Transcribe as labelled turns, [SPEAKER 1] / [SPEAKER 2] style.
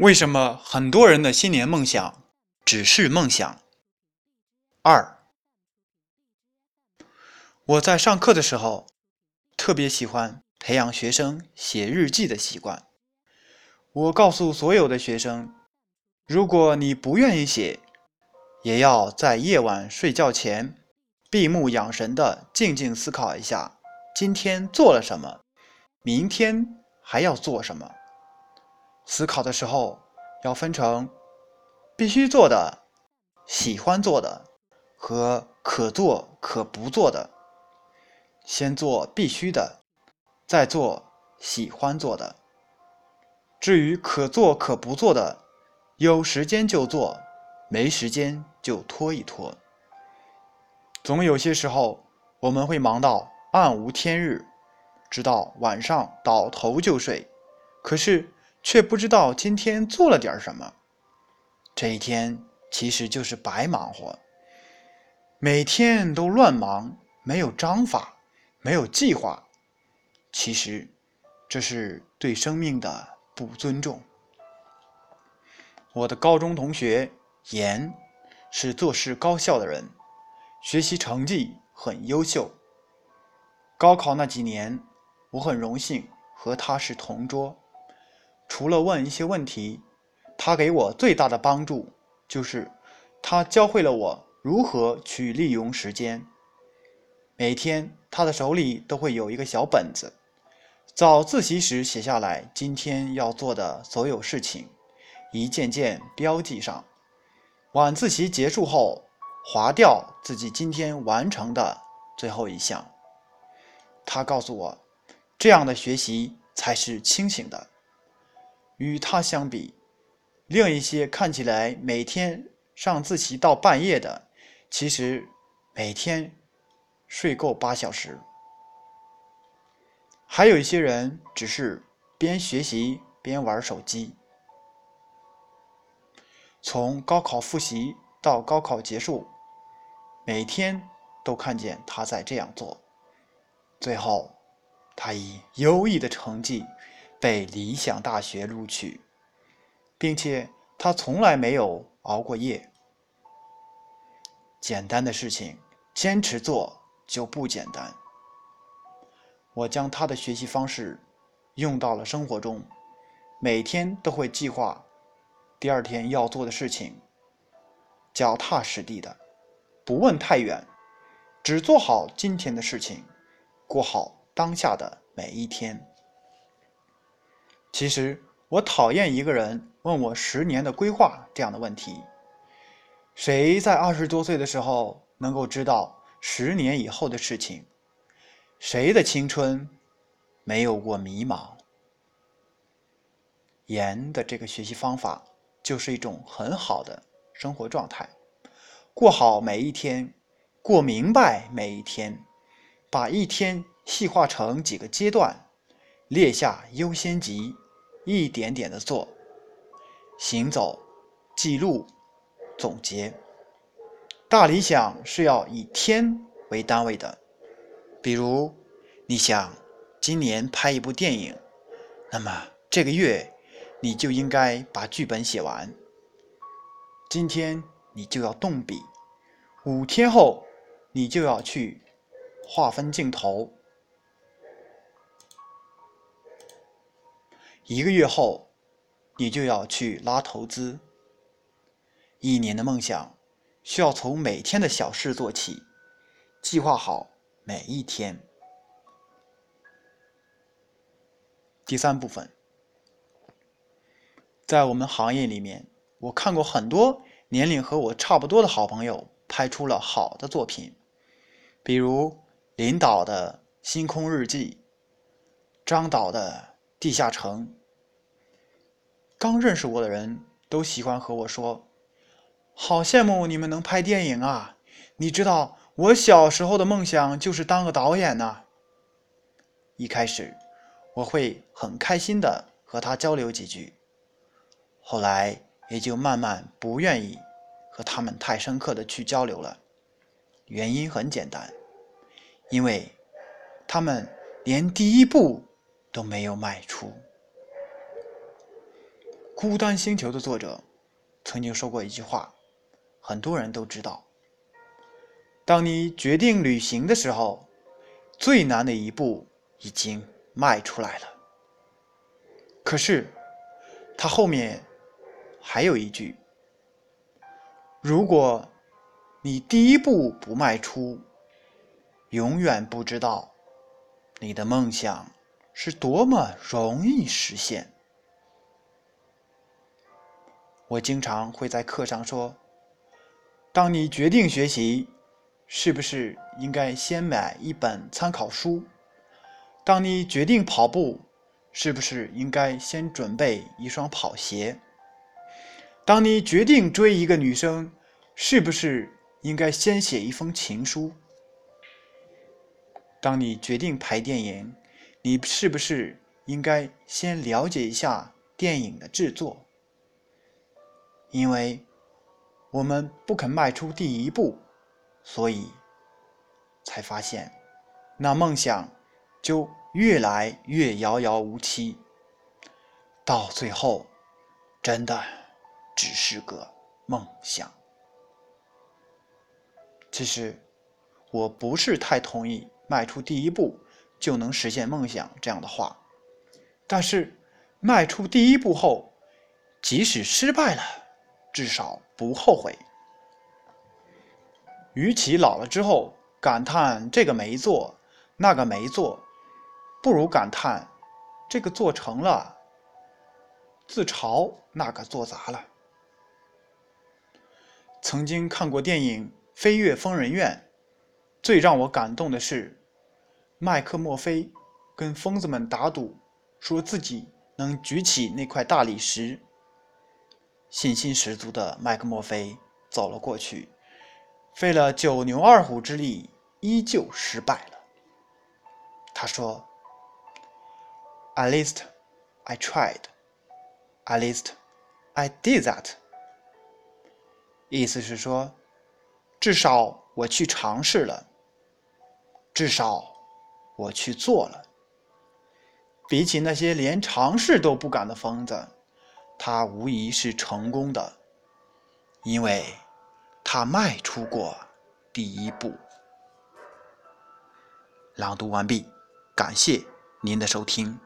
[SPEAKER 1] 为什么很多人的新年梦想只是梦想？二，我在上课的时候特别喜欢培养学生写日记的习惯。我告诉所有的学生，如果你不愿意写，也要在夜晚睡觉前闭目养神的静静思考一下，今天做了什么，明天还要做什么。思考的时候要分成必须做的、喜欢做的和可做可不做的。先做必须的，再做喜欢做的。至于可做可不做的，有时间就做，没时间就拖一拖。总有些时候，我们会忙到暗无天日，直到晚上倒头就睡，可是却不知道今天做了点什么。这一天其实就是白忙活，每天都乱忙，没有章法，没有计划。其实，这是对生命的。不尊重。我的高中同学严是做事高效的人，学习成绩很优秀。高考那几年，我很荣幸和他是同桌。除了问一些问题，他给我最大的帮助就是他教会了我如何去利用时间。每天，他的手里都会有一个小本子。早自习时写下来今天要做的所有事情，一件件标记上。晚自习结束后，划掉自己今天完成的最后一项。他告诉我，这样的学习才是清醒的。与他相比，另一些看起来每天上自习到半夜的，其实每天睡够八小时。还有一些人只是边学习边玩手机。从高考复习到高考结束，每天都看见他在这样做。最后，他以优异的成绩被理想大学录取，并且他从来没有熬过夜。简单的事情坚持做就不简单。我将他的学习方式用到了生活中，每天都会计划第二天要做的事情，脚踏实地的，不问太远，只做好今天的事情，过好当下的每一天。其实我讨厌一个人问我十年的规划这样的问题。谁在二十多岁的时候能够知道十年以后的事情？谁的青春没有过迷茫？严的这个学习方法就是一种很好的生活状态，过好每一天，过明白每一天，把一天细化成几个阶段，列下优先级，一点点的做，行走、记录、总结。大理想是要以天为单位的。比如，你想今年拍一部电影，那么这个月你就应该把剧本写完。今天你就要动笔，五天后你就要去划分镜头，一个月后你就要去拉投资。一年的梦想需要从每天的小事做起，计划好。每一天。第三部分，在我们行业里面，我看过很多年龄和我差不多的好朋友拍出了好的作品，比如林导的《星空日记》，张导的《地下城》。刚认识我的人都喜欢和我说：“好羡慕你们能拍电影啊！”你知道。我小时候的梦想就是当个导演呢。一开始，我会很开心的和他交流几句，后来也就慢慢不愿意和他们太深刻的去交流了。原因很简单，因为他们连第一步都没有迈出。孤单星球》的作者曾经说过一句话，很多人都知道：当你决定旅行的时候，最难的一步已经迈出来了。可是，他后面还有一句：如果你第一步不迈出，永远不知道你的梦想是多么容易实现。我经常会在课上说：“当你决定学习，是不是应该先买一本参考书？当你决定跑步，是不是应该先准备一双跑鞋？当你决定追一个女生，是不是应该先写一封情书？”当你决定拍电影，你是不是应该先了解一下电影的制作？因为我们不肯迈出第一步，所以才发现那梦想就越来越遥遥无期，到最后真的只是个梦想。其实我不是太同意。迈出第一步就能实现梦想这样的话，但是迈出第一步后，即使失败了，至少不后悔。与其老了之后感叹这个没做，那个没做，不如感叹这个做成了，自嘲那个做砸了。曾经看过电影《飞越疯人院》，最让我感动的是。麦克墨菲跟疯子们打赌，说自己能举起那块大理石。信心十足的麦克墨菲走了过去，费了九牛二虎之力，依旧失败了。他说：“At least I tried. At least I did that.” 意思是说，至少我去尝试了，至少。我去做了。比起那些连尝试都不敢的疯子，他无疑是成功的，因为他迈出过第一步。朗读完毕，感谢您的收听。